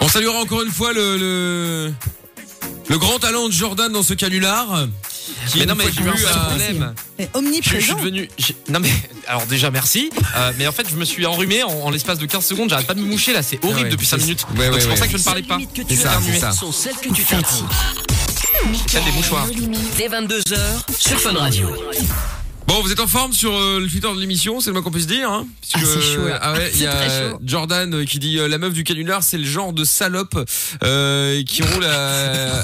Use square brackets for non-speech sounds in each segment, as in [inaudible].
On saluera encore une fois le, le, le grand talent de Jordan dans ce canular. Qui Mais non, mais j'ai eu un problème. Et Je, je suis omniprésent. devenu. j'ai- Non mais alors déjà merci, Euh, mais en fait je me suis enrhumé en, en l'espace de 15 secondes. J'arrête pas de me moucher là, c'est horrible ouais, depuis 5 c'est- minutes. ouais, Donc ouais, c'est pour ça que je ne parlais pas. C'est ça, c'est ça. sont celles que tu. Dès 22h sur Fun Radio. Bon, vous êtes en forme sur euh, le Twitter de l'émission, c'est le moins qu'on puisse dire. Hein Ah, c'est chaud. Ah ouais, [laughs] il y a. Jordan euh, qui dit euh, la meuf du canular, c'est le genre de salope euh, qui roule à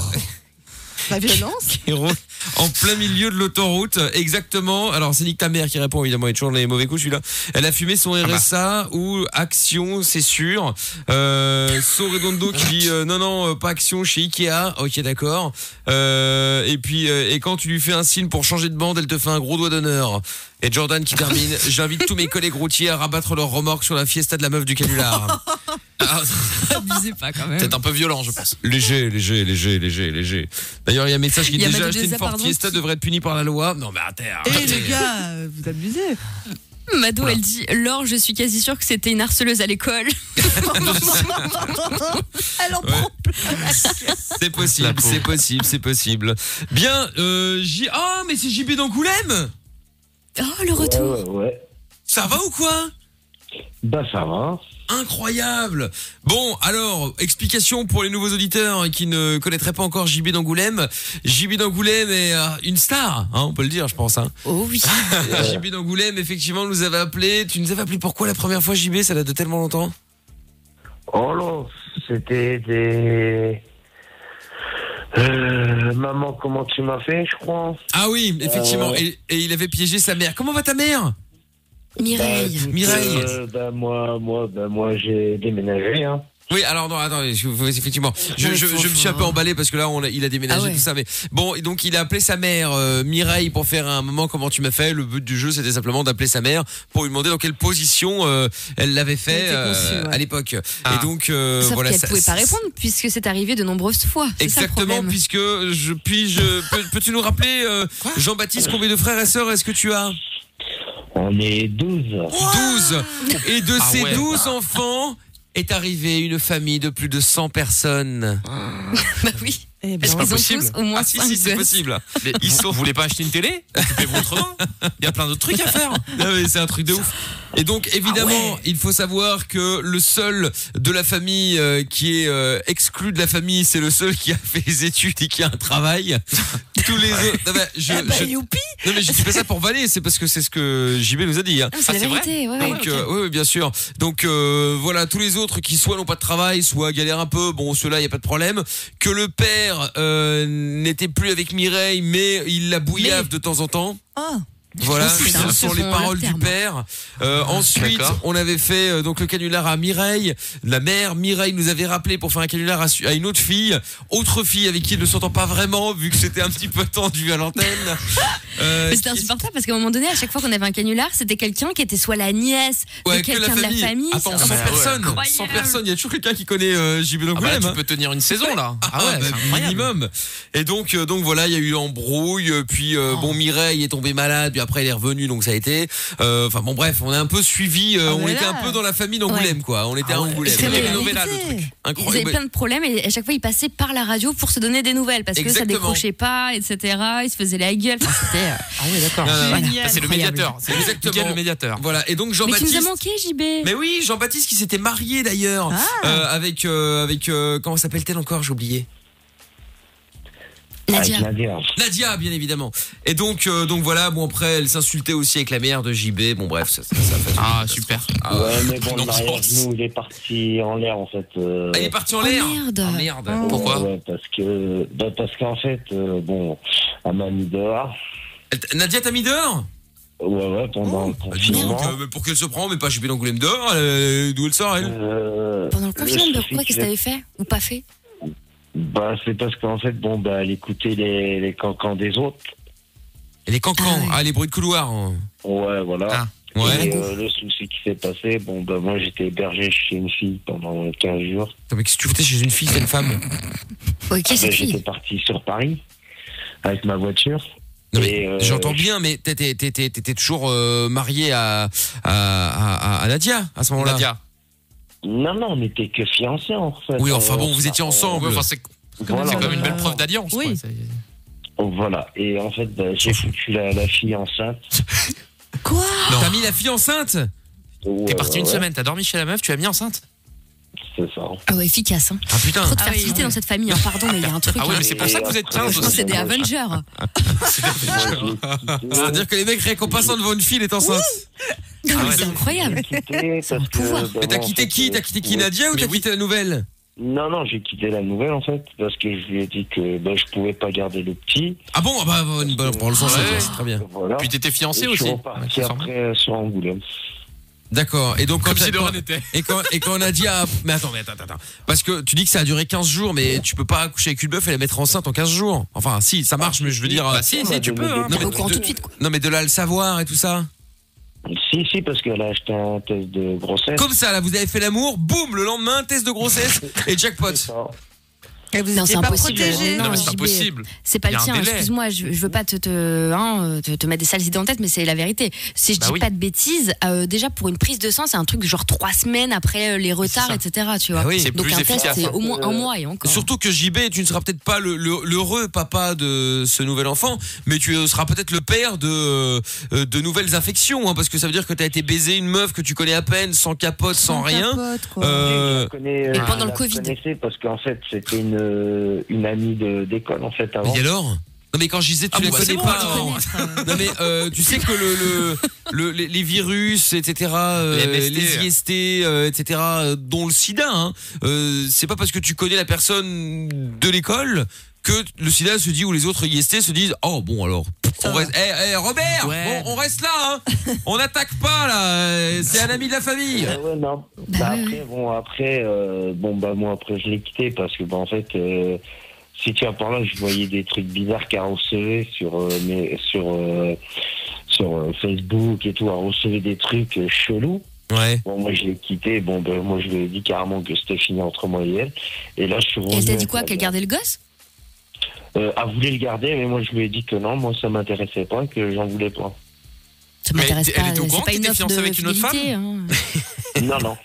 [laughs] La violence. [laughs] qui roule en plein milieu de l'autoroute. Exactement. Alors c'est Nick ta mère qui répond évidemment, il est toujours dans les mauvais coups celui-là. Elle a fumé son bah. RSA ou Action, c'est sûr. Euh, So Redondo qui dit euh, non non euh, pas Action chez Ikea. Ok d'accord. Euh, et puis euh, et quand tu lui fais un signe pour changer de bande, elle te fait un gros doigt d'honneur. Et Jordan qui termine. [laughs] J'invite tous mes collègues routiers à rabattre leur remorque sur la fiesta de la meuf du canular. [laughs] Ah, Abusez pas quand même. Peut-être un peu violent, je pense. Léger, léger, léger, léger, léger. D'ailleurs, il y a un message qui Il dit y a déjà Mado acheté une Ford Fiesta qui- devrait être puni par la loi. Non, mais attends. Eh les gars, vous abusez. Mado, elle dit Laure, je suis quasi sûre que c'était une harceleuse à l'école. [laughs] Elle en Ouais. prend C'est possible, c'est possible, c'est possible. Bien, euh, J... Ah, mais c'est JB d'Angoulême Oh, le retour. Ouais, ouais, ouais. Ça va ou quoi? Bah ça va. Incroyable Bon, alors, explication pour les nouveaux auditeurs qui ne connaîtraient pas encore JB d'Angoulême. JB d'Angoulême est euh, une star, hein, on peut le dire, je pense. Hein. Oh oui. [laughs] JB d'Angoulême, effectivement, nous avait appelé. Tu nous avais appelé pourquoi la première fois, JB Ça date de tellement longtemps? Oh là, c'était des... Euh, maman, comment tu m'as fait, je crois Ah oui, effectivement. Euh. Et, et il avait piégé sa mère. Comment va ta mère? Mireille. Bah, Mireille. euh, bah, moi, moi, bah, moi j'ai déménagé. Hein. Oui, alors non, je- vous- effectivement, je, je, je me suis un peu emballé parce que là, on a- il a déménagé Ah ouais. tout ça, mais bon, et donc il a appelé sa mère euh, Mireille pour faire un moment comment tu m'as fait? Le but du jeu, c'était simplement d'appeler sa mère pour lui demander dans quelle position euh, elle l'avait fait Elle euh, ouais. à l'époque. Ah. Et donc euh, Sauf voilà, qu'elle ça- pouvait pas répondre puisque c'est arrivé de nombreuses fois. C'est ça le Exactement, puisque je puis je peux, peux-tu nous rappeler euh, Jean-Baptiste combien de frères et sœurs est-ce que tu as? On est 12. 12 Et de Ah ces ouais. 12 enfants est arrivée une famille de plus de 100 personnes. [laughs] Bah oui. Eh ben, Est-ce ont possible tous au moins Ah si, cinq si, c'est gosses. possible. Mais ils sont. Vous voulez pas acheter une télé? Occupez-vous autrement. Il y a plein d'autres trucs à faire. [laughs] Non, mais c'est un truc de ouf. Et donc évidemment, il faut savoir que le seul de la famille euh, qui est euh, exclu de la famille, c'est le seul qui a fait les études et qui a un travail. Tous les autres. Non, mais je, Eh ben, je- youpi non, mais je dis pas ça pour valer, c'est parce que c'est ce que JB nous a dit. Hein. Ah, c'est Ah, la vrai ouais. Donc, euh, oui, oui, bien sûr. Donc euh, voilà, tous les autres qui soit n'ont pas de travail, soit galèrent un peu. Bon, ceux-là, il y a pas de problème. Que le père euh, n'était plus avec Mireille, mais il la bouillave de temps en temps. Ah, Oh, putain, ce ce sont les paroles du père. Euh, ensuite, on avait fait euh, donc le canular à Mireille. La mère Mireille nous avait rappelé pour faire un canular à, à une autre fille, autre fille avec qui il ne s'entend pas vraiment vu que c'était un petit peu tendu à l'antenne. [laughs] Euh, Mais c'était insupportable parce qu'à un moment donné, à chaque fois qu'on avait un canular, c'était quelqu'un qui était soit la nièce Ouais, de que la quelqu'un de la famille. Attends, C'est- 100 Ah ouais, personnes. incroyable. 100 personnes. Il y a toujours quelqu'un qui connaît euh, JB Ah bah là, tu hein. peux tenir une saison là. Ah ouais, bah, minimum. Et donc, euh, donc voilà, il y a eu embrouille. Puis euh, Oh. bon, Mireille est tombée malade. Puis après, elle est revenue, donc ça a été. euh, Enfin bon, bref, on a un peu suivi. euh, Ah, on était là. un peu dans la famille d'Angoulême, quoi. On était à Angoulême. C'est C'était une le truc. Ils avaient Incroyable. plein de problèmes et à chaque fois ils passaient par la radio pour se donner des nouvelles parce que ça Exactement. décrochait pas, etc. Ils se faisaient la gueule. Enfin, c'était, euh, Ah ouais, d'accord. Ça, C'est le Incroyable. médiateur. C'est Exactement. Le médiateur. Voilà. Et donc Mais tu nous Jean-Baptiste. as manqué, JB. Mais oui, Jean-Baptiste qui s'était marié d'ailleurs Ah. euh, avec euh, avec euh, comment s'appelle-t-elle encore? J'ai oublié. Nadia. Avec Nadia. Nadia, bien évidemment. Et donc euh, donc voilà. Bon après, elle s'insultait aussi avec la mère de JB. Bon bref, ça, ça, ça fait. Ah super. Ah, ouais, mais bon, nous, il est parti en l'air, en fait. euh, Elle est partie en Oh, l'air. merde. Ah, merde. Oh. Pourquoi ouais, parce que, bah, parce qu'en fait, euh, bon, elle m'a mis dehors. Nadia t'a mis dehors? Ouais, ouais, pendant le dis donc, confinement. euh, mais pour qu'elle se prend, mais pas JB d'Angoulême dehors. euh, D'où elle sort elle? Euh, Pendant le confinement, le de souci, quoi qu'est-ce que t'avais fait? Ou pas fait? Bah, c'est parce qu'en fait, bon, bah, elle écoutait les, les cancans des autres. Elle est cancan. Ah. Ah, les bruits de couloir. hein. Ouais, voilà. Ah, Ouais. Et euh, le souci qui s'est passé, bon, bah, moi, j'étais hébergé chez une fille pendant 15 jours. Attends, mais qu'est-ce que tu foutais chez une fille, c'est une femme Ok, Bah, cette j'étais parti sur Paris avec ma voiture. Non, mais Et, euh, j'entends bien, mais t'étais, t'étais, t'étais toujours euh, marié à, à, à, à Nadia à ce moment-là. Nadia. Non, non, on n'était que fiancés en fait. Oui, enfin On- bon, vous étiez ensemble. Ouais, enfin, c'est Voilà. c'est quand même une belle Euh, preuve d'alliance. oui. quoi. C'est- Voilà. Et en fait, bah, j'ai foutu la, la fille enceinte. Quoi? T'as mis la fille enceinte? T'es parti une Ouais, semaine, t'as dormi chez la meuf, tu l'as mis enceinte? C'est ça. Ah ouais, efficace. Hein. Ah putain. Trop de Ah oui, ouais. dans cette famille. hein. Pardon, mais il y a un truc. Ah oui, mais c'est pour ça que vous êtes 15 Je pense que [laughs] c'est des. Avengers. C'est-à-dire que les mecs, rien qu'en passant devant une fille, est enceinte. Non, Ah ouais, c'est incroyable. quitté parce que. pouvoir. bah, Mais t'as quitté qui? T'as quitté qui. Nadia ou t'as oui. quitté la nouvelle? Non, non, j'ai quitté la nouvelle en fait parce que je lui ai dit que bah, je pouvais pas garder le petit. Ah bon, ah bah, pour le sens, Ouais. c'est très bien. Voilà. Puis t'étais fiancé je suis aussi. reparti Ouais, après euh, sur Angoulême. D'accord. Et donc quand Comme si t'as- de quand- rien n'était. et quand et quand Nadia a- mais attends mais attends attends parce que tu dis que ça a duré 15 jours mais tu peux pas accoucher avec une meuf et la mettre enceinte en 15 jours. Enfin si, ça marche mais je veux dire Bah si, si, tu peux. hein. Non, mais Au courant de- tout de suite, quoi. Non mais de là à le savoir et tout ça. Si, si, parce qu'elle a acheté un test de grossesse. Comme ça là, vous avez fait l'amour, boum, le lendemain test de grossesse et jackpot. Et vous Non, c'est pas impossible. protégés Non, c'est impossible. C'est pas le tien, excuse-moi, je, je veux pas te, te, hein, te, te mettre des sales idées en tête, mais c'est la vérité. Si je Bah dis oui. pas de bêtises, euh, déjà pour une prise de sang, c'est un truc genre trois semaines après euh, les retards, etc. Tu vois. Ah oui. C'est Donc plus un test, efficace. c'est au moins un Euh, mois et encore. Surtout que JB, tu ne seras peut-être pas le- le- l'heureux papa de ce nouvel enfant, mais tu seras peut-être le père de de nouvelles infections, hein, parce que ça veut dire que tu as été baiser une meuf que tu connais à peine, sans capote, sans, rien. capote, quoi. Euh, Je la connais, Et je pendant le Covid. parce qu'en fait, c'était une, euh, une amie d'école en fait avant. Et alors? Non mais quand je disais tu Ah la bon, bah, connais bon, pas. alors. hein. Non mais euh, tu sais que le, le, le- les, les virus, etc., euh, Les les. IST, euh, etc., dont le SIDA, hein, euh, c'est pas parce que tu connais la personne de l'école que le SIDA se dit ou les autres IST se disent oh bon alors on reste, eh, eh, Robert Ouais. bon, on reste là hein. [laughs] on n'attaque pas là euh, c'est un ami de la famille Ah ouais, non. Bah Bah, oui, après, bon, après, euh, bon, bah, moi, après, je l'ai quitté parce que, bah, en fait, euh, si tu as par là, je voyais des trucs bizarres qu'elle recevait sur, euh, mes, sur, euh, sur euh, Facebook et tout. Elle recevait des trucs euh, chelous. ouais Bon, moi, je l'ai quitté. Bon, ben, moi, je lui ai dit carrément que c'était fini entre moi et elle. Et là, je suis Et revenu. elle t'a dit quoi Qu'elle gardait le gosse? Euh, Elle voulait le garder, mais moi, je lui ai dit que non, moi, ça m'intéressait pas, que j'en voulais pas. Ça m'intéresse elle pas. était au courant que t'étais avec une autre fidélité. hein. [laughs] non, non.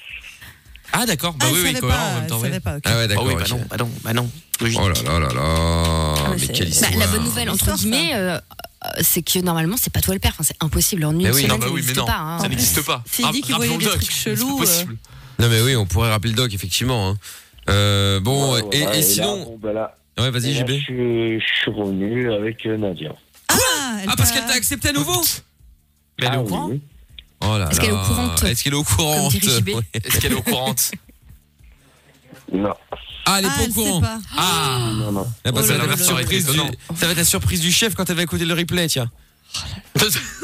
Ah d'accord, bah Ah, oui, elle oui, cohérent pas, en même temps. elle ouais. pas, ok. ah ouais Ah d'accord oui, bah ok. non, bah non, bah non. Logique. oh là là là là mais mais quelle Bah, histoire Bah, la bonne nouvelle, entre guillemets, euh, euh, c'est que normalement, c'est pas toi le père. Enfin, c'est impossible. En une Mais oui, semaine, non, bah ça oui, mais n'existe non. pas. hein. Ça n'existe pas. S'il dit qu'il Rappelons voyait le des doc, trucs c'est chelous, possible. non mais oui on pourrait rappeler le doc effectivement. Euh, bon Ouais, et, voilà, et là, sinon bon, là, ouais vas-y JB je, suis- je suis revenu avec euh, Nadia. Ah, ah parce qu'elle t'a accepté à nouveau Mais elle est Ah au courant oui. Oh là Est-ce qu'elle est au courant Est-ce qu'elle est au courant Comme dirait JB. Ouais. Est-ce qu'elle est au courant Non, Ah, elle est Ah, pas au courant. Ah non, non. Ah, bah, Oh ça, va être là surprise du... Ça va être la surprise du chef quand elle va écouter le replay, tiens.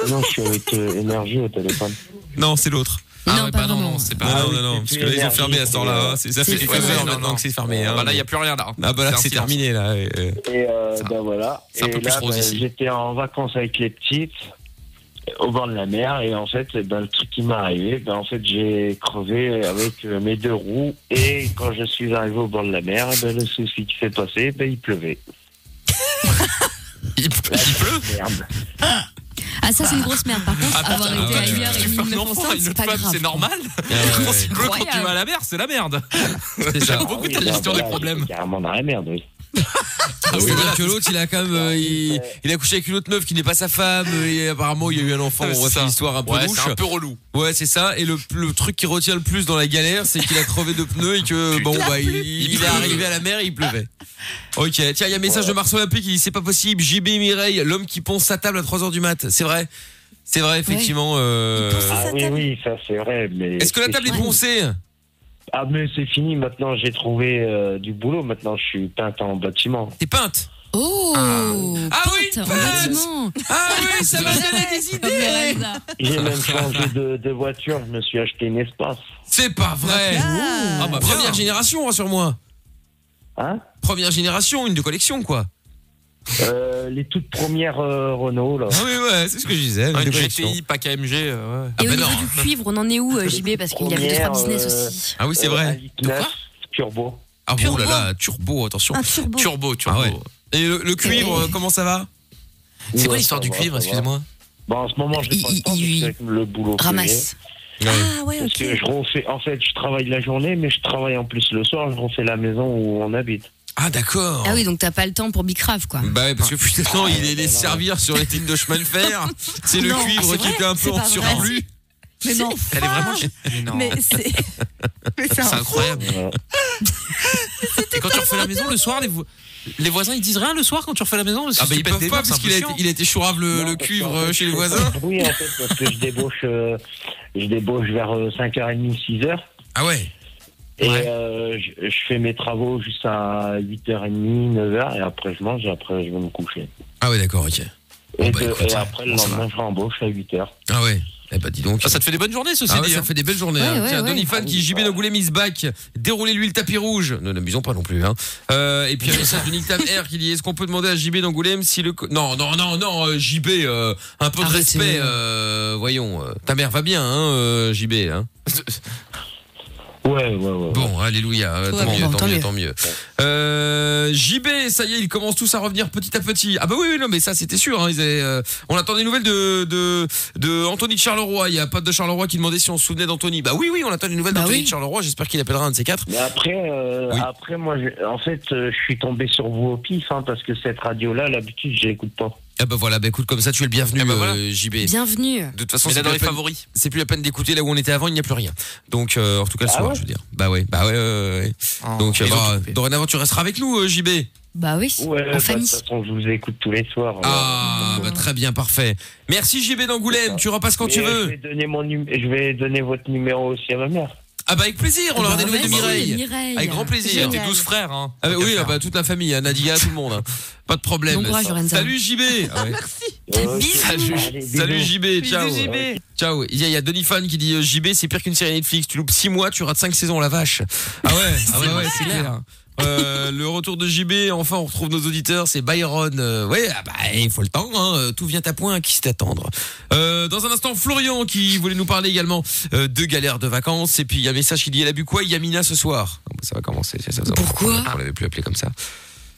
Non, je suis avec euh, Énergie au téléphone. Non, c'est l'autre. Ah Non, ouais, pas bah non, non, c'est Non, pas. non, oui, non, non, c'est parce que là, ils ont fermé à ce temps-là. hein. C'est- Ça fait C'est 13 ça. heures Non, maintenant non. que c'est fermé. hein. Bah là, il n'y a plus rien là. Ah bah là, c'est terminé, là. et, ben voilà. c'est un et là, rose ben, ici. j'étais en vacances avec les petites au bord de la mer et en fait, ben, le truc qui m'est arrivé, ben, en fait, j'ai crevé avec euh, mes deux roues et quand je suis arrivé au bord de la mer, ben, le souci qui s'est passé, ben, il pleuvait. [laughs] Il, il pleut Merde. Ah, ça, c'est une grosse merde. Par contre, Ah, avoir putain, été ouais, ailleurs Tu et une c'est pas femme, grave. c'est normal ouais, Quand il pleut, quand tu vas à la mer, c'est la merde. C'est ça. Beaucoup Ah oui, ta gestion des problèmes. Carrément dans la merde, oui. Ah, oui, que l'autre, il a quand même, euh, il, il a couché avec une autre meuf qui n'est pas sa femme, et apparemment, il y a eu un enfant. Ouais, On c'est refait l'histoire un peu Ouais, louche. c'est un peu relou. Ouais, c'est ça. Et le, le truc qui retient le plus dans la galère, c'est qu'il a crevé de pneus et que, bon, bah, il, il est pleut. arrivé à la mer et il pleuvait. Ok, tiens, il y a un message de Mars Olympique qui dit c'est pas possible. JB Mireille, l'homme qui ponce sa table à 3h du mat. C'est vrai. C'est vrai, effectivement. euh, Ah oui, oui, ça c'est vrai. Mais Est-ce que la table est poncée Ah, mais c'est fini. Maintenant, j'ai trouvé euh, du boulot. Maintenant, je suis peinte en bâtiment. T'es peinte Oh Ah oui, une peinte. bâtiment Ah oui, ça m'a donné des [laughs] idées. J'ai même changé de, de voiture. Je me suis acheté une espace. C'est pas vrai Ah. Ah bah première génération, rassure-moi. Hein Première génération, une de collection, quoi. Euh, les toutes premières euh, Renault, là. Ah oui, ouais, c'est ce que je disais. Ah, Une collection. GTI, pas KMG. euh, ouais. Ah Et bah au niveau non. du cuivre, on en est où, euh, JB Parce qu'il avait deux, trois business euh, aussi. Ah oui, c'est vrai. De quoi Turbo. Ah bon, Turbo. là là, turbo, attention. Un turbo. Turbo, turbo. Ah ouais. Et le, le cuivre, euh, comment ça va? C'est quoi l'histoire du cuivre, excuse-moi Bon, en ce moment, je n'ai pas le temps boulot. que Ramasse. Ouais. Ah ouais, Parce ok. que je refais, en fait, je travaille la journée, mais je travaille en plus le soir, je refais la maison où on habite. Ah d'accord. Ah oui, donc t'as pas le temps pour Bicrave, quoi. Bah ouais, parce que putain, non, il allait les servir sur les lignes de chemin de fer. C'est le Non, cuivre qui était un peu en surplus. Mais non. Elle est vraiment. Mais non. Mais c'est. Mais C'est incroyable. Et quand tu refais la maison le soir, les, les voisins ils disent rien le soir quand tu refais la maison parce que Ah bah ils peuvent pas parce qu'il a il a été chourave le, Non, le parce cuivre euh, chez les voisins. Oui, en fait, parce que je débauche, euh, je débauche vers euh, 5h30, 6h. Ah ouais. Et Ouais. euh, je, je fais mes travaux jusqu'à 8h30, 9h, et après je mange, et après je vais me coucher. Ah ouais d'accord ok. Bon, Et, bah, de- écoute, et après le lendemain, je rembauche à 8h. Ah ouais. Eh bah dis donc. Ah, ça te fait des bonnes journées ceci Ah ouais, dit. ça hein. fait des belles journées. Ouais, hein. ouais, Tiens, ouais. Donny Fan qui JB d'Angoulême is back. Déroulez-lui le tapis rouge. Ne n'abusons pas non plus. Hein. Euh, et puis un message de Nick Tam Air qui dit est-ce qu'on peut demander à JB d'Angoulême si le co- non non non non euh, JB euh, un peu de respect. euh, voyons. euh, ta mère va bien hein euh, JB hein. [laughs] Ouais, ouais, ouais. Bon, alléluia, euh, Tout tant, mieux, tant, Tant mieux, mieux. tant mieux. Euh, JB, ça y est, ils commencent tous à revenir petit à petit. Ah bah oui, oui non, mais ça c'était sûr. Hein, ils avaient, euh, on attend des nouvelles de, de, de Anthony de Charleroi. Il y a pas de Charleroi qui demandait si on se souvenait d'Anthony. Bah oui, oui, on attend des nouvelles Bah d'Anthony oui. de Charleroi. J'espère qu'il appellera un de ces quatre. Mais après, euh, Oui. après moi, en fait, euh, je suis tombé sur vous au pif, hein, parce que cette radio-là, l'habitude, je l'écoute pas. Ah bah voilà, bah écoute, comme ça tu es le bienvenu, Ah bah euh. JB. Bienvenue. De toute façon, c'est dans plus, les la peine- favoris. c'est plus la peine d'écouter là où on était avant, il n'y a plus rien. Donc, euh, en tout cas le Ah soir, ouais je veux dire. Bah ouais, bah ouais. ouais, ouais. Oh, Donc, euh, bah, dorénavant, tu resteras avec nous, euh, JB. Bah oui, Ouais, bah, en de famille. toute façon, je vous écoute tous les soirs. Ah, bah très bien, parfait. Merci JB d'Angoulême. Tu repasses quand Mais tu Je veux. vais, donner mon num- je vais donner votre numéro aussi à ma mère. Ah bah avec plaisir, on aura Bah, des nouvelles de Mireille. Mireille. Avec grand plaisir. A tes Génial. 12 frères hein. Ah bah oui, ah bah toute la famille, hein, Nadia, tout le monde. hein. Pas de problème. Bon courage, Lorenza. Salut JB. [laughs] Ah ouais. Ok. Salut. Allez, bisous. Salut JB, ciao. JB. Ciao. Il y a, il y a Donny Fan qui dit euh, JB, c'est pire qu'une série Netflix. Tu loupes 6 mois, tu rates 5 saisons, la vache. Ah ouais, ah ouais, ouais, c'est clair. Euh, le retour de JB, enfin on retrouve nos auditeurs, c'est Byron. Euh, ouais, ah bah il faut le temps, hein, euh, tout vient à point, à qui c'est attendre. Euh, dans un instant, Florian qui voulait nous parler également euh, de galères de vacances. Et puis il y a un message qui dit elle a bu quoi Yamina ce soir? Ah, bah, Ça va commencer. Ça, ça, ça, Pourquoi? On l'avait plus appelé comme ça.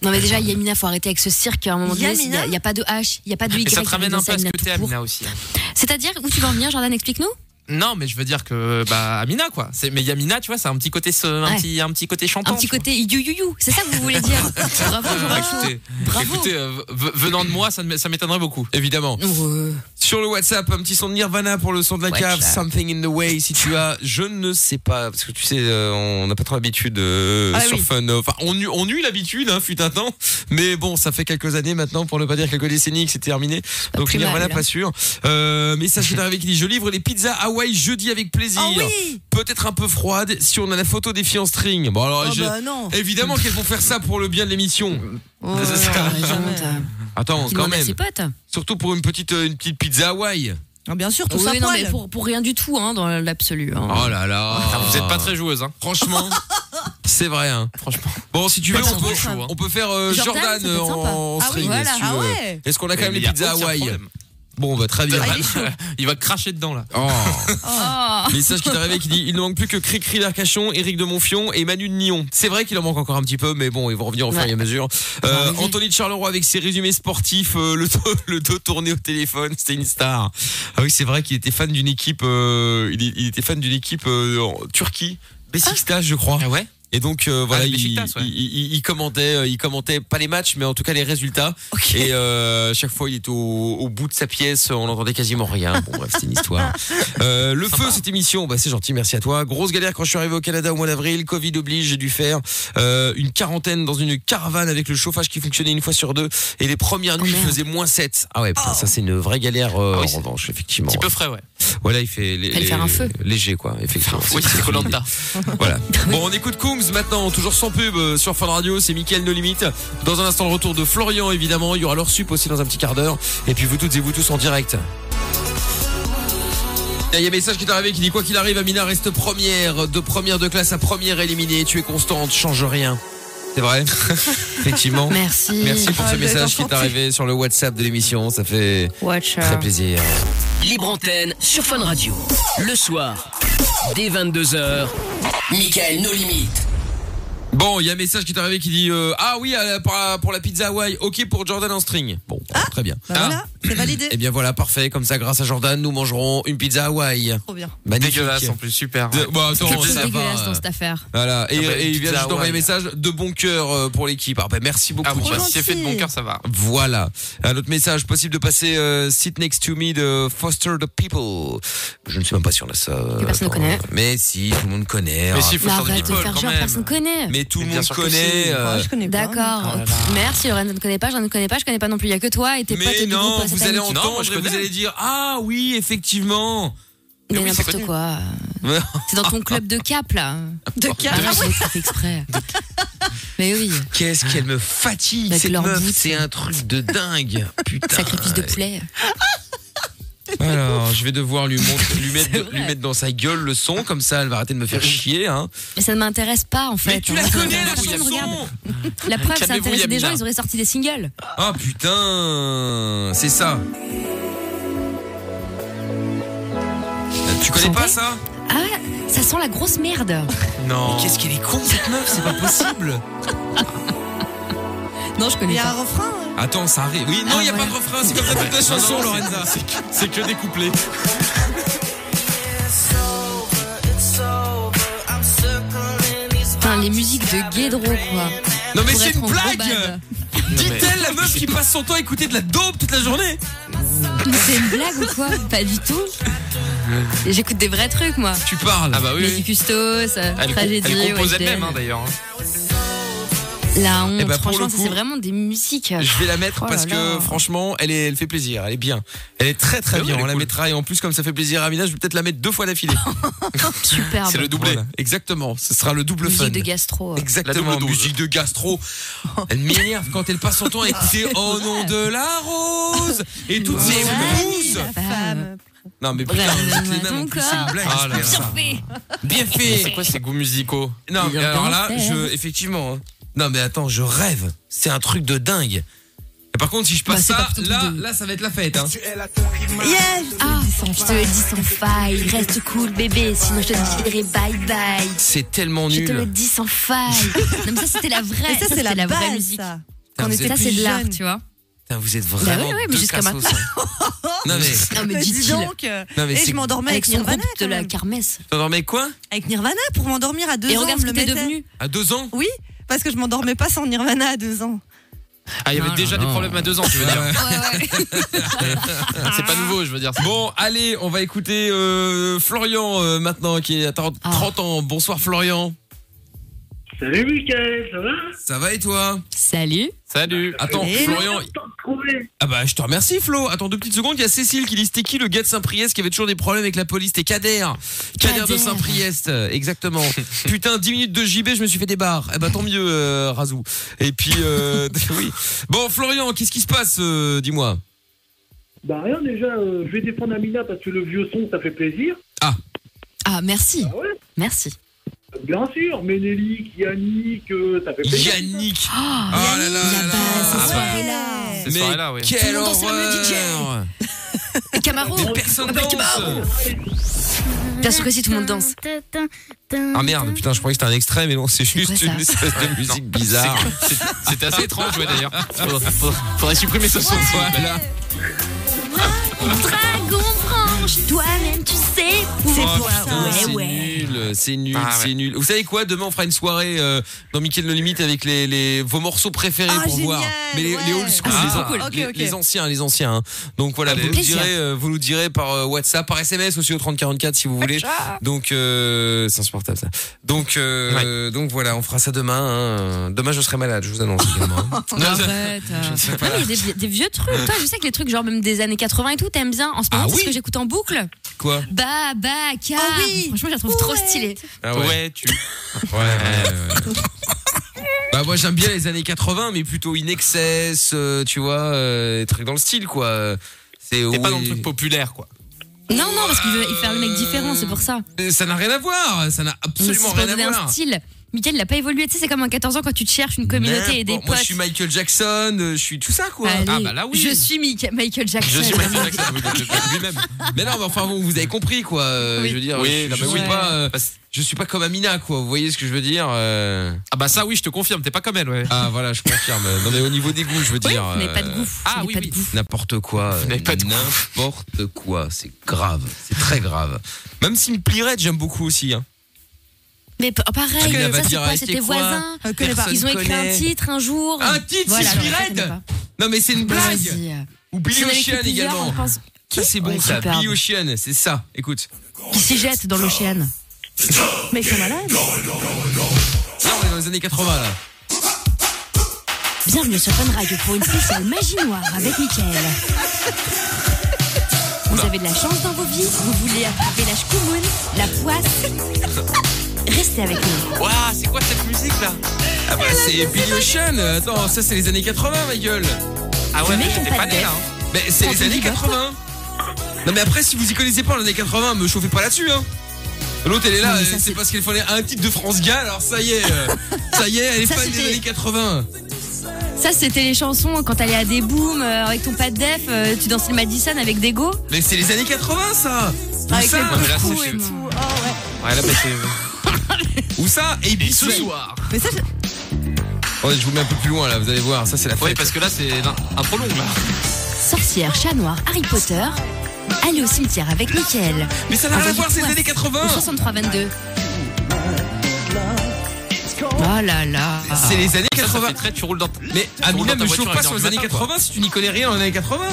Non mais déjà Yamina, faut arrêter avec ce cirque. À un moment donné, il Yamina y, a- il y a pas de H, il y a pas de [laughs] Y. Mais ça te ramène un peu à ce que t'es. Amina aussi. hein. C'est-à-dire où tu vas en venir, Jordan? Explique-nous. Non, mais je veux dire que bah Amina quoi. C'est mais Yamina, tu vois, c'est un petit côté ce- un Ouais. petit un petit côté chantant. Un petit côté you you you. C'est ça que vous voulez dire [laughs] Bravo, Jordan. écoutez, Bravo. écoutez, euh, venant de moi, ça ça m'étonnerait beaucoup. Évidemment. Ouais. Sur le WhatsApp, un petit son de Nirvana pour le son de la cave, WhatsApp. Something in the Way. Si tu as, je ne sais pas, parce que tu sais, euh, on n'a pas trop l'habitude euh, Ah sur oui. Fun. euh, Enfin, on, eut- on eut l'habitude, hein, fut un temps, mais bon, ça fait quelques années maintenant, pour ne pas dire quelques décennies que c'est terminé. Donc Nirvana, mal, hein. pas sûr. Euh, message qui est arrivé qui dit, je livre les pizzas Hawaï jeudi avec plaisir. Oh oui Peut-être un peu froide si on a la photo des filles en string. Bon alors, Oh bah non évidemment qu'elles vont faire ça pour le bien de l'émission. Oh. [laughs] Attends, Qui quand même. ses potes. Surtout pour une petite, euh, une petite pizza Hawaï. Ah, Bien sûr, tout Oui, ça non, mais pour, pour rien du tout, hein, dans l'absolu. hein. Oh là là. Ah, vous êtes pas très joueuse hein. Franchement, [laughs] c'est vrai. Hein. Franchement. Bon, si tu veux, on peut, trop chaud, hein. on peut faire euh, Jordan, en, en Ah oui, string. voilà. si Ah ouais. Est-ce qu'on a quand même Mais les pizzas Hawaï problème. Bon, bah très bien. Ah, [laughs] il va cracher dedans là. Oh. Oh. [laughs] Message qui est arrivé qui dit il ne manque plus que Cricri d'Arcachon, Eric de Monfion et Manu de Nyon. C'est vrai qu'il en manque encore un petit peu, mais bon, ils vont revenir au fur et à mesure. Euh. Anthony de Charleroi avec ses résumés sportifs, euh, le, dos, [laughs] le dos tourné au téléphone, c'était une star. Ah oui, c'est vrai qu'il était fan d'une équipe, euh, il, il était fan d'une équipe euh, en Turquie, Besiktas, je crois. Ah ouais? Et donc euh, voilà, Ah, il, Beşiktaş, ouais. il, il- il commentait, euh, il commentait pas les matchs, mais en tout cas les résultats. Et euh, chaque fois, il était au, au bout de sa pièce, on n'entendait quasiment rien. Bon bref, c'est une histoire. [laughs] Euh, le feu, cette émission, bah c'est gentil, merci à toi. Grosse galère quand je suis arrivé au Canada au mois d'avril, Covid oblige, j'ai dû faire une quarantaine dans une caravane avec le chauffage qui fonctionnait une fois sur deux. Et les premières nuits, il faisait moins 7 Ah ouais, putain, ça c'est une vraie galère Ah oui, en revanche, effectivement. Un petit peu frais ouais. Voilà, il fait Fallait faire un feu. léger quoi, effectivement. Oui, c'est [laughs] Colanta. Voilà. [laughs] Bon, on écoute Maintenant, toujours sans pub euh, sur Fun Radio, c'est Mickaël No Limite. Dans un instant, le retour de Florian, évidemment. Il y aura leur sup aussi dans un petit quart d'heure. Et puis vous toutes et vous tous en direct. Il y a un message qui est arrivé qui dit quoi qu'il arrive, Amina reste première, de première de classe à première éliminée. Tu es constante, change rien. C'est vrai? [laughs] Effectivement. Merci. Merci pour Ah, ce message qui est arrivé sur le WhatsApp de l'émission. Ça fait Watch très plaisir. Libre antenne sur Fun Radio. Le soir, dès 22h, Michael No Limites. Bon, il y a un message qui est arrivé qui dit euh, ah oui euh, pour, la, pour la pizza Hawaii, ok pour Jordan en string. Bon, très bien. Bah voilà, c'est validé. Eh bien voilà, parfait. Comme ça, grâce à Jordan, nous mangerons une pizza Hawaii. Trop bien. Magnifique. Dégueulasse en plus, super. De- bon, attends, C'est dégueulasse va. dans cette affaire. Voilà, et, Ah bah, et il vient juste d'envoyer un message de bon cœur euh, pour l'équipe. Ah bah, merci beaucoup. Ah bon, bah, si c'est fait de bon cœur, ça va. Voilà. Un autre message, possible de passer euh, Sit Next to Me de Foster the People. Je ne sais même pas si on a ça. Que personne ne Attends. connaît. Mais si, tout le monde connaît. Mais Ah, si, des de people faire quand même. personne connaît. Mais tout le monde connaît. si. euh, je pas. D'accord. Ah. Merci, Lorenzo ne connaît pas, j'en ne connais pas, je connais pas non plus. Il y a que toi et tes potes mais du non, vous allez Non, entendre moi, je et vous allez dire Ah oui, effectivement. Mais oui, c'est n'importe connu. quoi. [laughs] C'est dans ton club de cap là. De Ah, cas. je sais que fait exprès. Mais oui, Qu'est-ce qu'elle me fatigue, Avec cette leurs meuf. boots. C'est un truc de dingue. Putain. sacrifice de poulet. [laughs] [laughs] Alors, je vais devoir lui, montrer, [laughs] lui, mettre, lui dans sa gueule le son, comme ça elle va arrêter de me faire chier. Hein. Mais ça ne m'intéresse pas en fait. Mais tu la connais la chanson La preuve, ça intéresse des gens, ils auraient sorti des singles. Ah putain, c'est ça. Tu connais pas ça? Ah, ça sent la grosse merde. Non. Mais Qu'est-ce qu'elle est con cette meuf, c'est pas possible. [laughs] Non, je Il connais y a pas. un refrain. Hein. Attends, ça arrive. Oui, non, il Ah y a pas de refrain, c'est comme ça toute la chanson, Lorenza. C'est que des couplets. [laughs] Putain, les musiques de Guédro, quoi. Non mais c'est une blague. Dit-elle la meuf qui passe son temps à écouter de la dope toute la journée Mais c'est une blague ou quoi? Pas du tout. J'écoute des vrais trucs, moi. Tu parles Ah bah oui. Oui. Custos, euh, Elle, Tragédie, elle compose elle-même hein, d'ailleurs. La honte, Eh bah, pour franchement, le ça, coup, c'est vraiment des musiques. Je vais la mettre Oh là parce que là. franchement, elle est, elle fait plaisir, elle est bien. Elle est très très oui, bien. on la cool. mettra et en plus comme ça fait plaisir à Amina, je vais peut-être la mettre deux fois d'affilée. [laughs] [laughs] Superbe. C'est le doublé. Voilà, exactement. Ce sera le double Musique fun. de gastro. Exactement, La musique de gastro. [laughs] Elle m'énerve quand elle passe son temps à écouter Au nom de la rose et toutes ces blouses. Non mais putain, c'est une blague. Ah là ça. fait. Bien fait. C'est quoi ces goûts musicaux? Non, mais Bien alors là, je, effectivement. Non, mais attends, je rêve. C'est un truc de dingue. Et par contre, si je Bah, passe pas ça, là, de- là, ça va être la fête. Hein. Yeah Ah, je te le dis sans faille. Reste cool, bébé. Sinon, je te dirai bye bye. C'est tellement Je te le nul. dis sans faille. [laughs] non, mais ça, c'était la vraie. Mais ça, c'est c'était la, vraie base, musique. ça. Quand on était Ça, c'est de l'art, tu vois. Putain, vous êtes vraiment. ouais, ouais, mais deux jusqu'à maintenant. hein. [laughs] Non, mais. Non, mais Mais dis donc. Non, mais Et c'est- je m'endormais Avec avec, Nirvana. de la kermesse. T'endormais quoi? Avec Nirvana pour m'endormir à deux Et ans. regarde on ce me que le t'es devenu. À deux ans? Oui, parce que je m'endormais pas sans Nirvana à deux ans. Ah, il y avait Non, déjà non, des non. problèmes à deux ans, tu veux dire. [laughs] Ouais, ouais. C'est pas nouveau, je veux dire. Bon, allez, on va écouter euh, Florian euh, maintenant, qui est à 30 Ah. 30 ans. Bonsoir Florian. Salut Mickaël, ça va? Ça va et toi? Salut. Salut. Attends, Et Florian. Content de te trouver. Ah bah je te remercie Flo. Attends deux petites secondes, il y a Cécile qui dit c'était qui le gars de Saint-Priest qui avait toujours des problèmes avec la police? C'était Kader. Kader de. Saint-Priest, exactement. [laughs] Putain, 10 minutes de JB, je me suis fait des barres. Eh bah tant mieux euh, Razou. Et puis euh, [laughs] oui. Bon Florian, qu'est-ce qui se passe euh, dis-moi? Bah rien déjà, euh, je vais défendre Amina parce que le vieux son ça fait plaisir. Ah, merci. Ah ouais? Merci. Bien sûr, Ménélique, Yannick, euh, ça fait plaisir. Yannick. Oh, Oh là là là là. cette Ah ouais. soirée-là. Ces Mais soirées-là, oui. Tout quelle le monde danse sur le DJ. horreur [laughs] Et Camaro. Camaro. Bien sûr que si tout le monde danse. Ah merde, putain, je croyais que c'était un extrait, mais non, c'est quoi juste ça une espèce de [laughs] musique bizarre. C'est- C'était assez étrange, ouais, d'ailleurs. Faudrait, faudrait- faudrait supprimer ce son. Voilà. Dragon toi-même tu sais. C'est Oh, pour ça. putain, Ouais, c'est ouais. nul, c'est nul, Ah, ouais. c'est nul. Vous savez quoi Demain, on fera une soirée euh, dans Mickaël No Limite avec les, les vos morceaux préférés Ah, pour génial, voir. Mais les, les old school, Ah, les, cool. Les- anciens, les anciens. hein. Donc voilà, vous nous direz, euh, vous nous direz par euh, WhatsApp, par SMS aussi au 3044 si vous voulez. Donc euh, c'est insupportable ça. Donc euh, donc voilà, on fera ça demain. hein. Demain, je serai malade, je vous annonce également. [laughs] hein. Non, mais il y a des, des vieux trucs. Toi, je sais que les trucs genre même des années 80 et tout, t'aimes bien. En ce moment, Ah c'est oui ce que j'écoute en boucle. Quoi Bah, bah, car. Oh oui. Franchement, je la trouve trop stylée. Ah Ouais, tu. Ouais, ouais, ouais. Bah moi j'aime bien les années 80 mais plutôt In Excess, euh, tu vois, euh, des trucs dans le style quoi. C'est T'es pas dans le truc populaire, quoi. Non, non, parce qu'il veut fait le mec différent, c'est pour ça. Ça n'a rien à voir, ça n'a c'est absolument rien à donner un voir. style. Mickaël, il a pas évolué. Tu sais, c'est comme en 14 ans quand tu te cherches une communauté et des N'importe- potes. Moi, je suis Michael Jackson, euh, je suis tout ça, quoi. Allez, Ah, bah là, oui. Je suis Michael Jackson. Je suis Michael Jackson, oui, lui-même. Mais non, mais enfin, vous, vous avez compris, quoi. euh, Oui. Je veux dire, Oui, je, non, je mais suis oui. pas, euh, Parce- je suis pas comme Amina, quoi. Vous voyez ce que je veux dire euh, Ah bah ça oui, je te confirme, t'es pas comme elle, ouais. Ah, voilà, je confirme. Non, mais au niveau des goûts, je veux Oui, dire. vous n'avez pas de goût. ah, oui, pas de oui. goût. N'importe quoi. Vous n'avez pas de goût. N'importe quoi. C'est grave. C'est très grave. Même si me plierait, j'aime beaucoup aussi. Hein. Mais pareil, ça c'est quoi C'était. Personne Ils ont écrit connaît. un titre un jour. Un titre, Voilà, c'est. Non, mais c'est une blague. Ou Billy Ocean également. Ça, c'est bon, ça. Billy Ocean, c'est ça. Écoute. Qui s'y jette dans l'océan. Mais ils sont malades. Là, on est dans les années 80, là. Bienvenue sur Fun Radio pour une spéciale magie noire avec Mickaël. Vous avez de la chance dans vos vies, vous voulez attraper la shkoumoun, la poisse. Restez avec nous. Waouh, c'est quoi cette musique là? Ah bah, c'est Billy Ocean. Attends, ça, c'est les années 80, ma gueule. Ah ouais, Mais j'étais pas pas né là. hein. Mais c'est les années dis bah, 80. Non, mais après, si vous y connaissez pas les années 80, me chauffez pas là-dessus, hein. L'autre, elle est là, euh, c'est parce qu'elle fallait un titre de France Gall, alors ça y est. euh, [laughs] ça y est, elle est Ça, fan des années 80. Ça, c'était les chansons quand t'allais à des booms euh, avec ton pas de def, euh, tu dansais le Madison avec des go. Mais c'est les années 80, ça. Où Avec ça les mais là, coups et tout. Oh, ouais. Ouais, là, bah, c'est. Où ça Et Et ce soir. Mais ça, je- je vous mets un peu plus loin là, vous allez voir, ça c'est la Ouais, fête. parce que là, c'est un, un trop long là. Sorcière, chat noir, Harry Potter. Allez au cimetière avec Mickaël. Mais ça n'a rien à voir, c'est les années 80. au 63 22. Oh là là. C'est les années Ça, ça 80. fait très, tu roules dans. Mais tu Amina, me chauffe pas sur les années matin, quoi. 80 si tu n'y connais rien dans les années 80.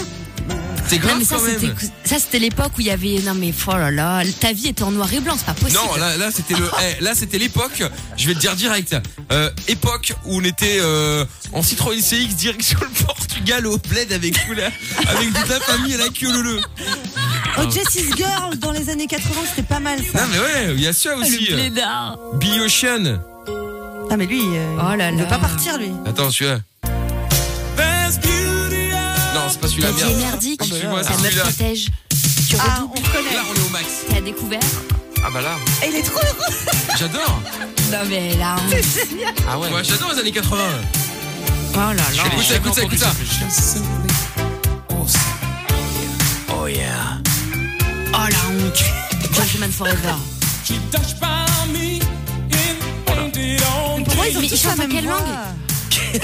C'est Non, grave mais ça, quand même. c'était, ça, c'était l'époque où il y avait. Non, mais oh là là, ta vie était en noir et blanc, c'est pas possible. Non, là, là c'était le, eh, là c'était l'époque. Je vais te dire direct. Euh, époque où on était euh, en Citroën CX direction le Portugal au bled avec avec toute la famille à la queue le le. Oh, Jessie's Girl dans les années 80, c'était pas mal ça. Non mais ouais, il y a ça aussi. le Ocean. Ah, mais lui, euh, Oh là il veut là. pas partir, lui. Attends, celui-là. Non, c'est pas celui-là, Qui est merde. merdique. C'est Ta meuf celui-là. protège. Tu Ah, on reconnaît. Là, on est au max. T'as découvert. Ah bah là. Et il est trop heureux. J'adore. Non, mais là. on- Ah ouais. Ouais, j'adore les années 80. Oh là là. Écoute ça, écoute ça, écoute ça. Oh yeah. Oh la honte. Gentleman Forever. Pourquoi ils ont Mais ils chantent en quelle voix [laughs]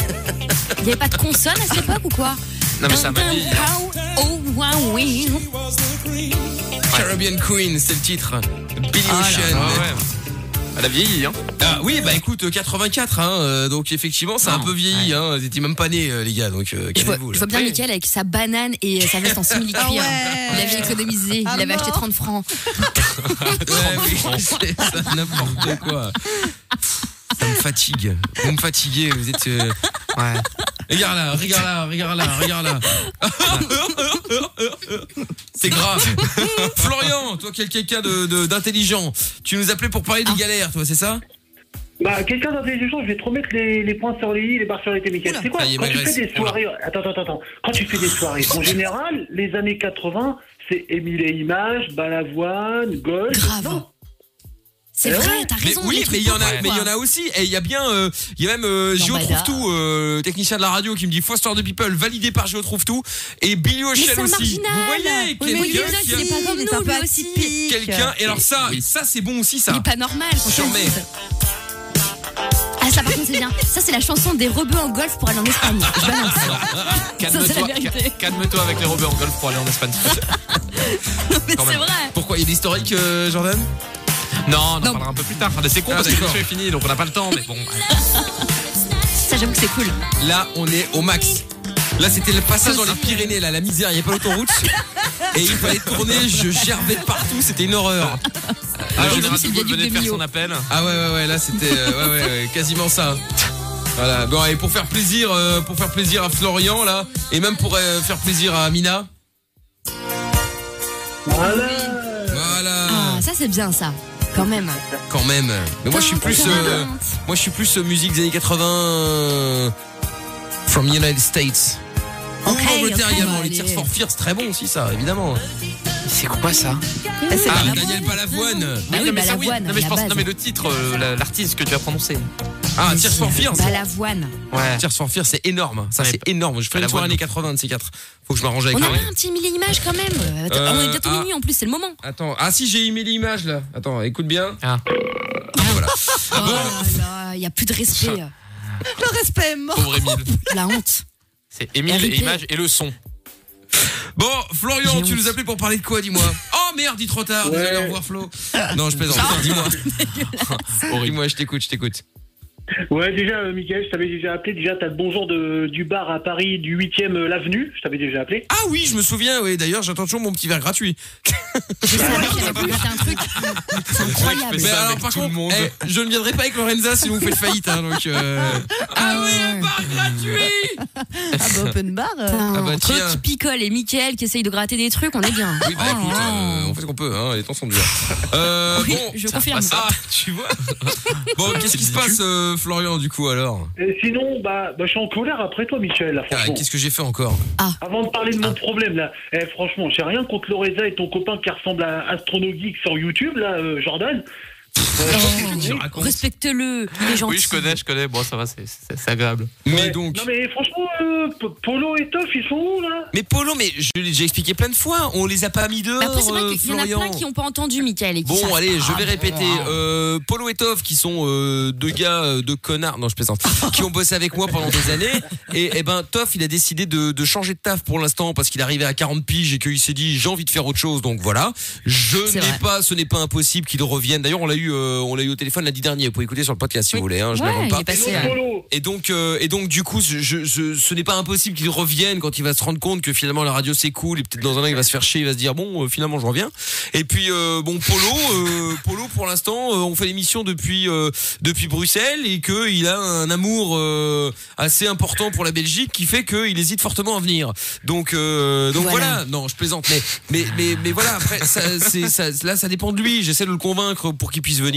Il y avait pas de consonne à cette époque ou quoi? Non mais ça m'a dit. Oh, wow, oui. Caribbean Queen, c'est le titre. Billy Ah là Ocean. Ah ouais. Elle a vieilli, hein. Ah oui, bah écoute, euh, 84, hein, euh, donc effectivement, c'est un Non, peu vieilli, hein, vous étiez même pas nés, euh, les gars, donc euh, Je vois, calmez-vous. je vois bien. Mickaël avec sa banane et sa veste en simili Ah cuir. ouais. Il avait économisé, Ah il avait acheté mort. 30 francs. [laughs] Ouais, oui, c'est ça, n'importe quoi. [laughs] Ça me fatigue. Vous me fatiguez, vous êtes... euh, Ouais. Regarde là, regarde là, regarde là, regarde là. [laughs] C'est grave. Florian, toi qui es quelqu'un de- de- d'intelligent, tu nous appelais pour parler des galères, toi, c'est ça? Bah, quelqu'un d'intelligent, je vais te remettre les, les points sur les i, les barres sur les t, Mickaël. C'est quoi Ça y est, Quand tu m'agresse. fais des soirées. Attends, attends, attends. Quand tu fais des soirées, en général, les années 80, c'est Émile et Images, Balavoine, Gold. Grave. Non. C'est Eh vrai, t'as mais raison. oui, les mais il y en a, mais il y en a aussi. Et il y a bien, euh, il y a même euh, Géo Lambada. trouve tout, euh, technicien de la radio, qui me dit Foster de People, validé par Géo trouve tout, et Billy un aussi. marginal. Vous voyez, Oui, mais quelqu'un qui est pas comme nous, aussi. quelqu'un. Et alors ça, ça c'est bon aussi, ça. Il est pas normal. dise. Ah, ça par contre, c'est bien. Ça, c'est la chanson des rebeux en golf pour aller en Espagne. Je balance. [laughs] Calme-toi. c'est la vérité. ca- Calme-toi avec les rebeux en golf pour aller en Espagne. [laughs] Mais Quand c'est vrai. Pourquoi? Il y a de l'historique, euh, Jordan? Non, on en Non. parlera un peu plus tard. Ah, C'est con Ah, parce que l'émission est finie, donc on n'a pas le temps. Mais bon. Ça, j'avoue que c'est cool. Là, on est au max. Là, c'était le passage dans les Pyrénées, là, la misère, il n'y a pas d'autoroute. Et il fallait tourner, je gerbais de partout, c'était une horreur. Ah, Général de le Gaulle viaduc venait de de faire son appel. Ah ouais, ouais, ouais, là, c'était euh, ouais, ouais, ouais, quasiment ça. Voilà, bon, et pour faire plaisir, euh, pour faire plaisir à Florian, là, et même pour euh, faire plaisir à Amina. Voilà. Voilà, Ah, ça, c'est bien, ça. Quand même. quand même. Mais moi, je suis plus, euh, moi, je suis plus euh, musique des années 80, euh, from United States. Ou Angleterre ok, également, les Tears for Fears, très bon aussi, ça, évidemment. C'est quoi ça Ah, Balavoine. Daniel Balavoine. Bah oui, non, mais ça, Balavoine, Non, mais je pense, non, mais le titre, euh, la- l'artiste que tu as prononcé. Ah, Tears for Fears. Balavoine. Ouais. Tears for Fears, c'est énorme. Ça, c'est énorme. Je ferai une Balavoine. soirée années 80 de ces quatre. Faut que je m'arrange avec On a pas un petit mille images quand même. Attends, Euh, on est bientôt ah. minuit en plus, c'est le moment. Attends. Ah, si, j'ai aimé l'image là. Attends, écoute bien. Ah. Voilà. Oh là là, il y a plus de respect. Le respect est mort. Pauvre Émile. La honte. C'est Émile et RIP. image et le son. Bon, Florian, tu nous appelais pour parler de quoi, dis-moi? Oh merde, dit trop tard. Désolé, Ouais. au revoir, Flo. Non, je plaisante. [laughs] Dis-moi. Dis-moi, je t'écoute, je t'écoute. Ouais, déjà, euh, Mickaël, je t'avais déjà appelé. Déjà, t'as le bonjour de, du bar à Paris du 8e euh, L'Avenue. Je t'avais déjà appelé. Ah oui, je me souviens, oui. D'ailleurs, j'attends toujours mon petit verre gratuit. C'est incroyable. Mais alors, par contre, monde. eh, je ne viendrai pas avec Lorenza sinon vous faites faillite. Hein, donc, euh... Ah oui, un bar gratuit Ah bah open bar. euh. Ah bah, Entre qui picole et Mickaël qui essaye de gratter des trucs, on est bien. Oui, bah Oh écoute, euh, on fait ce qu'on peut, hein, les temps sont durs. Euh, Oui, bon, je confirme. ah, tu vois. Bon, qu'est-ce qui se passe, euh, Florian, du coup, alors Et sinon, bah, bah, je suis en colère après toi, Michel, là, Ah, franchement. Qu'est-ce que j'ai fait encore Avant de parler de mon problème, là, eh, franchement, j'ai rien contre Lorenza et ton copain qui ressemble à Astronogeek sur YouTube, là, euh, Jordan. Oh, Respecte-le, il est gentil. Oui, je connais, je connais. Bon, ça va, c'est- agréable. Mais Ouais. donc. Non, mais franchement, euh, Polo et Toff, ils sont où, là? Mais Polo, mais je l'ai déjà expliqué plein de fois, on les a pas mis dehors, Mais Après, c'est vrai euh, qu'il y en a Florian. plein qui n'ont pas entendu et qui Bon, allez, je vais répéter. Euh, Polo et Toff, qui sont euh, deux gars, euh, deux connards, non, je plaisante, [laughs] qui ont bossé avec moi pendant des années. Et, eh ben, Toff, il a décidé de, de changer de taf pour l'instant parce qu'il est arrivé à 40 piges et qu'il s'est dit j'ai envie de faire autre chose. Donc voilà. Je n'ai pas, ce n'est pas impossible qu'il revienne. D'ailleurs, on l'a eu, euh, on l'a eu au téléphone lundi dernier. Vous pouvez écouter sur le podcast si Oui. vous voulez. Hein, je Ouais, il pas. passé, Et ouais. donc, Polo Et donc, euh, et donc, du coup, je, je- je- ce n'est pas impossible qu'il revienne quand il va se rendre compte que finalement la radio c'est cool et peut-être dans un an il va se faire chier, il va se dire bon, euh, finalement je reviens. Et puis euh, bon, Polo, euh, [laughs] Polo pour l'instant, euh, on fait l'émission depuis euh, depuis Bruxelles et que il a un amour euh, assez important pour la Belgique qui fait qu'il hésite fortement à venir. Donc, euh, donc voilà. Voilà. Non, je plaisante, mais mais mais, mais voilà. Après, ça, ça, là, ça dépend de lui. J'essaie de le convaincre pour qu'il puisse venir.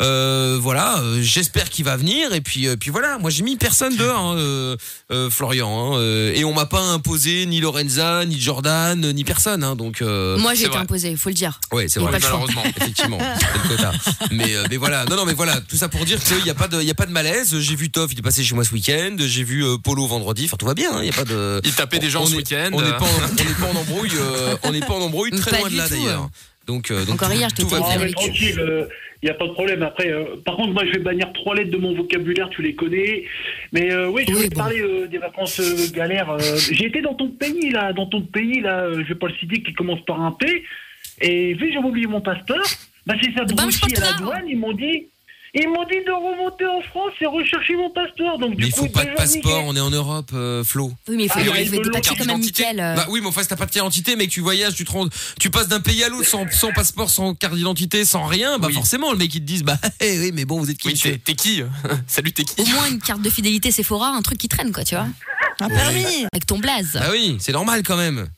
Euh, voilà. euh, J'espère qu'il va venir. Et puis, euh, puis voilà. Moi, j'ai mis personne dehors, hein, euh, euh, Florian. hein, euh, et on m'a pas imposé ni Lorenza, ni Jordan, ni personne. Hein, donc, euh, Moi, j'ai été vrai. imposé, faut le dire. ouais, c'est il vrai. Malheureusement. [laughs] Effectivement, c'est le quota. Mais, euh, mais voilà, non, non, mais voilà, tout ça pour dire qu'il n'y a pas de, il y a pas de malaise. J'ai vu Toff, il est passé chez moi ce week-end. J'ai vu euh, Polo vendredi. Enfin, tout va bien. hein, Il y a pas de. Il tapait des gens On ce week-end. On n'est pas, en- on n'est pas en embrouille. euh, on n'est pas en embrouille. Très Pas loin de là tout, d'ailleurs. Donc, euh, donc Encore tout- hier, je tout va bien. Eux. tranquille, il n'y a pas de problème. Après, euh, par contre, moi, je vais bannir trois lettres de mon vocabulaire, tu les connais. Mais euh, oui, je Oui, voulais te bon. parler euh, des vacances euh, galères. euh, J'ai été dans ton pays, là, dans ton pays, là, je vais pas le citer, qui commence par un P. Et vu que j'avais oublié mon passeport, bah, c'est ça, Bruxelles pas à la douane, ils m'ont dit... Ils m'ont dit de remonter en France et rechercher mon passeport. Donc, du Mais il coup, faut pas de passeport. nickel. On est en Europe, euh, Flo. Oui, mais il faut, Ah, il mais faut des me l'ont papiers carte comme un d'identité. Mickaël. euh. Bah oui, mais enfin, si t'as pas de carte d'identité, mais que tu voyages, tu te rends, tu passes d'un pays à l'autre sans, sans passeport, sans carte d'identité, sans rien, bah Oui. forcément, le mec il te dit, bah [laughs] eh oui, mais bon, vous êtes qui Oui, t'es qui? [laughs] Salut, t'es qui? Au moins une carte de fidélité Sephora, un truc qui traîne, quoi, tu vois. [laughs] Un permis. Avec ton blaze. Ah oui, c'est normal quand même.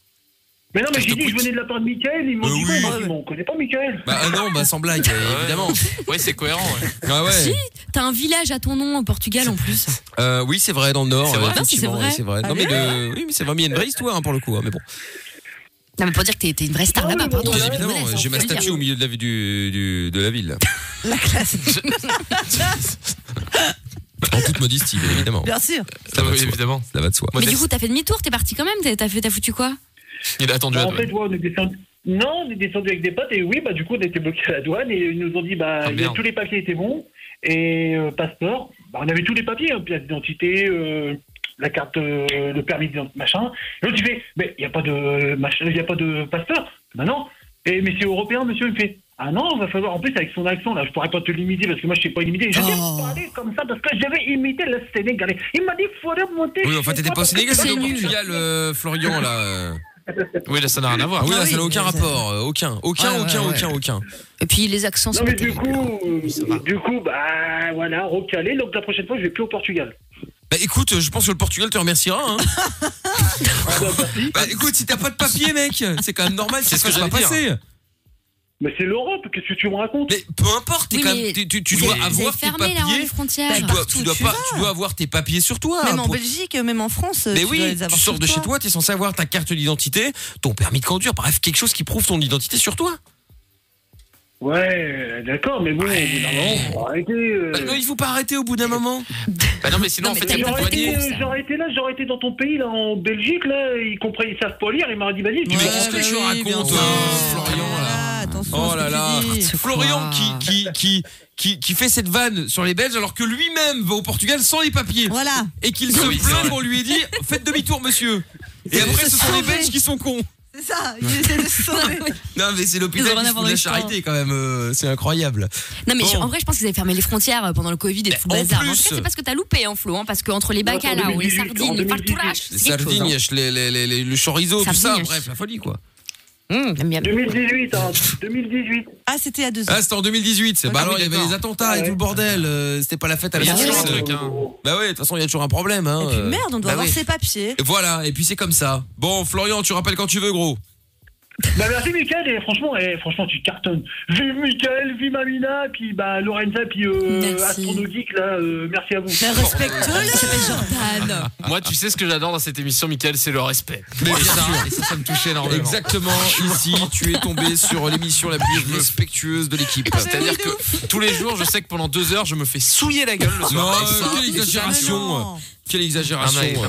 Mais non, mais j'ai dit que je venais de la part de Michael. Ils m'ont Euh, dit oui. Ouais, ouais. bon, on connaît pas Michael. Bah ah non, bah sans blague, [laughs] Ouais. évidemment. Oui, c'est cohérent. ouais. Ah ouais. Si, t'as un village à ton nom au Portugal en plus. Euh, oui, c'est vrai dans le Nord. C'est vrai? Euh, effectivement, vrai. ouais, c'est vrai. Non mais de, oui, mais c'est vraiment il y a une vraie histoire hein, pour le coup. hein, mais bon, Non, mais pour dire que t'es une vraie star Ah oui, là-bas, pardon. Ouais, Bien évidemment, me laisse, j'ai ma statue au milieu de la du, du- de la ville. [laughs] La classe. En toute modestie, bien évidemment. Bien sûr. Ça va de Oui, soi. évidemment. Ça va de soi. Mais du coup, t'as fait demi-tour, t'es parti quand même, t'as- t'as fait- t'as foutu quoi? Il a attendu Bah, à en fait, ouais, on est descendu. Non, on est descendu avec des potes et oui, bah du coup, on a été bloqué à la douane et ils nous ont dit bah Ah, tous les papiers étaient bons et euh, passeport. Bah, on avait tous les papiers, hein, pièce d'identité, euh, la carte, euh, le permis machin. Et l'autre il fait mais il y a pas de machin, il y a pas de passeport. Bah non. Et mais c'est européen, monsieur. Il fait ah non, va falloir en plus avec son accent là, je pourrais pas te l'imiter parce que moi je sais pas l'imiter. Je sais Oh. parler comme ça parce que je vais imiter le Sénégalais. Il m'a dit faudrait monter. Oui, enfin, t'étais pas au Sénégal, C'est au. Portugal, euh, Florian, là. Euh. Oui, là, ça n'a rien à voir. Ah oui, là, Ah ça n'a aucun rapport. euh, Aucun, aucun, aucun, aucun, aucun. Et puis les accents, Non c'est mais du coup, euh, du coup, bah voilà, recalé. Donc la prochaine fois, je vais plus au Portugal. Bah écoute, je pense que le Portugal te remerciera. Hein. [laughs] bah écoute, si t'as pas de papier, mec, c'est quand même normal que C'est ce que fasse pas j'allais passer. Mais c'est l'Europe, qu'est-ce que tu me racontes Mais peu importe, t'es Oui, quand mais même- tu, tu- tu vous dois avoir tes fermé là, papiers. les frontières. Tu dois, Partout tu où dois tu pas, tu dois avoir tes papiers sur toi. Même en Pour- Belgique, même en France. Mais tu dois oui, les tu avoir sors sur de chez toi, t'es censé avoir ta carte d'identité, ton permis de conduire, bref, quelque chose qui prouve ton identité sur toi. Ouais, d'accord, mais bon, au bout d'un moment, faut arrêter. euh. Bah, non, il faut pas arrêter au bout d'un moment. Bah non, mais sinon, Non, en fait, il y a plus de J'aurais été, j'aurais été là, j'aurais été dans ton pays, là, en Belgique, là, ils comprennent, ils savent pas lire, ils m'auraient dit, vas-y, tu Mais qu'est-ce que bah tu oui, racontes, euh. Florian, là? Attention Oh là là. Florian qui, qui, qui, qui, qui fait cette vanne sur les Belges alors que lui-même va au Portugal sans les papiers Voilà. et qu'il se plaint qu'on lui ait dit faites demi-tour monsieur. Et après ce sont les. Belges qui sont cons. C'est ça. Il essaie de se sauver. [laughs] Non mais c'est l'hôpital qui fout de la charité quand même, euh, c'est incroyable. Non mais Bon. je- en vrai je pense qu'ils avaient fermé les frontières euh, pendant le Covid et tout le en bazar. plus. En tout cas c'est parce que t'as loupé hein Flo, hein, parce qu'entre les Non, en bacala ou les 2018, en sardines, le 2018. fartourage, Les sardines, les, les, les, les- le chorizo, tout ça, Sardines. bref, la folie quoi. Hum, j'aime bien. 2018, hein, 2018. Ah, c'était à deux ans. Ah c'était en 2018, c'est- bah Ah alors oui, il y avait les attentats et tout le bordel, euh, c'était pas la fête à la Il y a Ah toujours un saucisse. truc, hein. Bah ouais, de toute façon il y a toujours un problème. Hein, Et puis euh. merde, on doit Bah avoir oui. ses papiers. Et Voilà, et puis c'est comme ça. Bon, Florian, tu rappelles quand tu veux, gros. Bah merci Michael et franchement, et franchement tu cartonnes. Vive Michael, vive Amina, puis bah Lorenza, puis euh, Merci. Astrono Geek là, euh, merci à vous. Mais respecte-le. Il s'appelle Jordan. Moi, tu sais ce que j'adore dans cette émission, Michael, c'est le respect. Mais et, bien ça, sûr. et ça, ça me touchait énormément. Exactement, ici, tu es tombé sur l'émission la plus respectueuse de l'équipe. C'est-à-dire que tous les jours, je sais que pendant deux heures, je me fais souiller la gueule le Non, soir. Et ça, quelle exagération. Quelle exagération Ah, mais-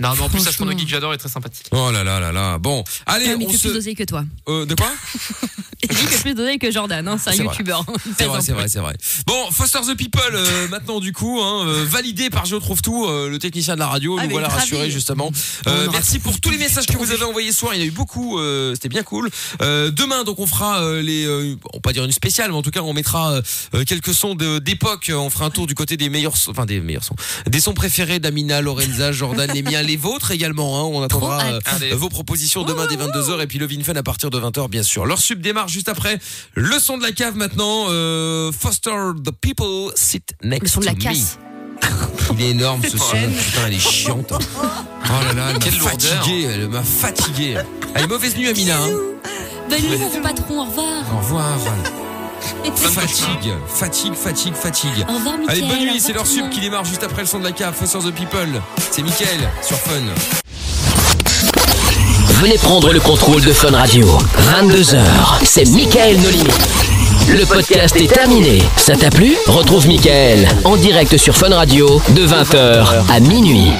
Non, mais en plus. Astrono Geek, j'adore, est très sympathique. Oh là là là là Bon, allez, on se... plus d'oseille que toi. Euh, de quoi [laughs] Il fait plus d'oseille que Jordan, hein, c'est un youtubeur. C'est vrai, c'est vrai, c'est vrai. Bon, Foster the People, euh, [laughs] maintenant du coup, hein, euh, validé par Je trouve tout, euh, le technicien de la radio, Ah, nous voilà ravi. rassurés justement. Euh, merci pour tous les messages que vous avez envoyés ce soir, il y en a eu beaucoup, euh, c'était bien cool. Euh, demain, donc on fera euh, les, euh, on va pas dire une spéciale, mais en tout cas on mettra quelques sons d'époque. On fera un tour du côté des meilleurs, sons- enfin des meilleurs sons, des sons préférés d'Amina, Lorenza, Jordan, les miens, les vôtres également. Hein, on attendra euh, Allez. vos propositions demain dès 22h et puis le Vinfun à partir de 20h bien sûr. Leur sub démarre juste après. Le son de la cave maintenant. Euh, Foster the people sit next Le son de la to me. casse. Il est énorme ce [laughs] son. Putain, elle est chiante. [laughs] Oh là là, elle m'a Quelle lourdeur. fatigué. Elle m'a fatigué. Allez, mauvaise nuit Amina. Hein. Bonne nuit mon patron, au revoir. Au revoir. Fatigue, fatigue, fatigue, fatigue. Au revoir Mickaël. Allez, bonne nuit, c'est leur sub qui démarre juste après le son de la cave. Foster the people. C'est Mickaël sur Fun. Venez prendre le contrôle de Fun Radio. 22h, c'est Michael Nolini. Le podcast est terminé. Ça t'a plu? Retrouve Michael en direct sur Fun Radio de 20h à minuit.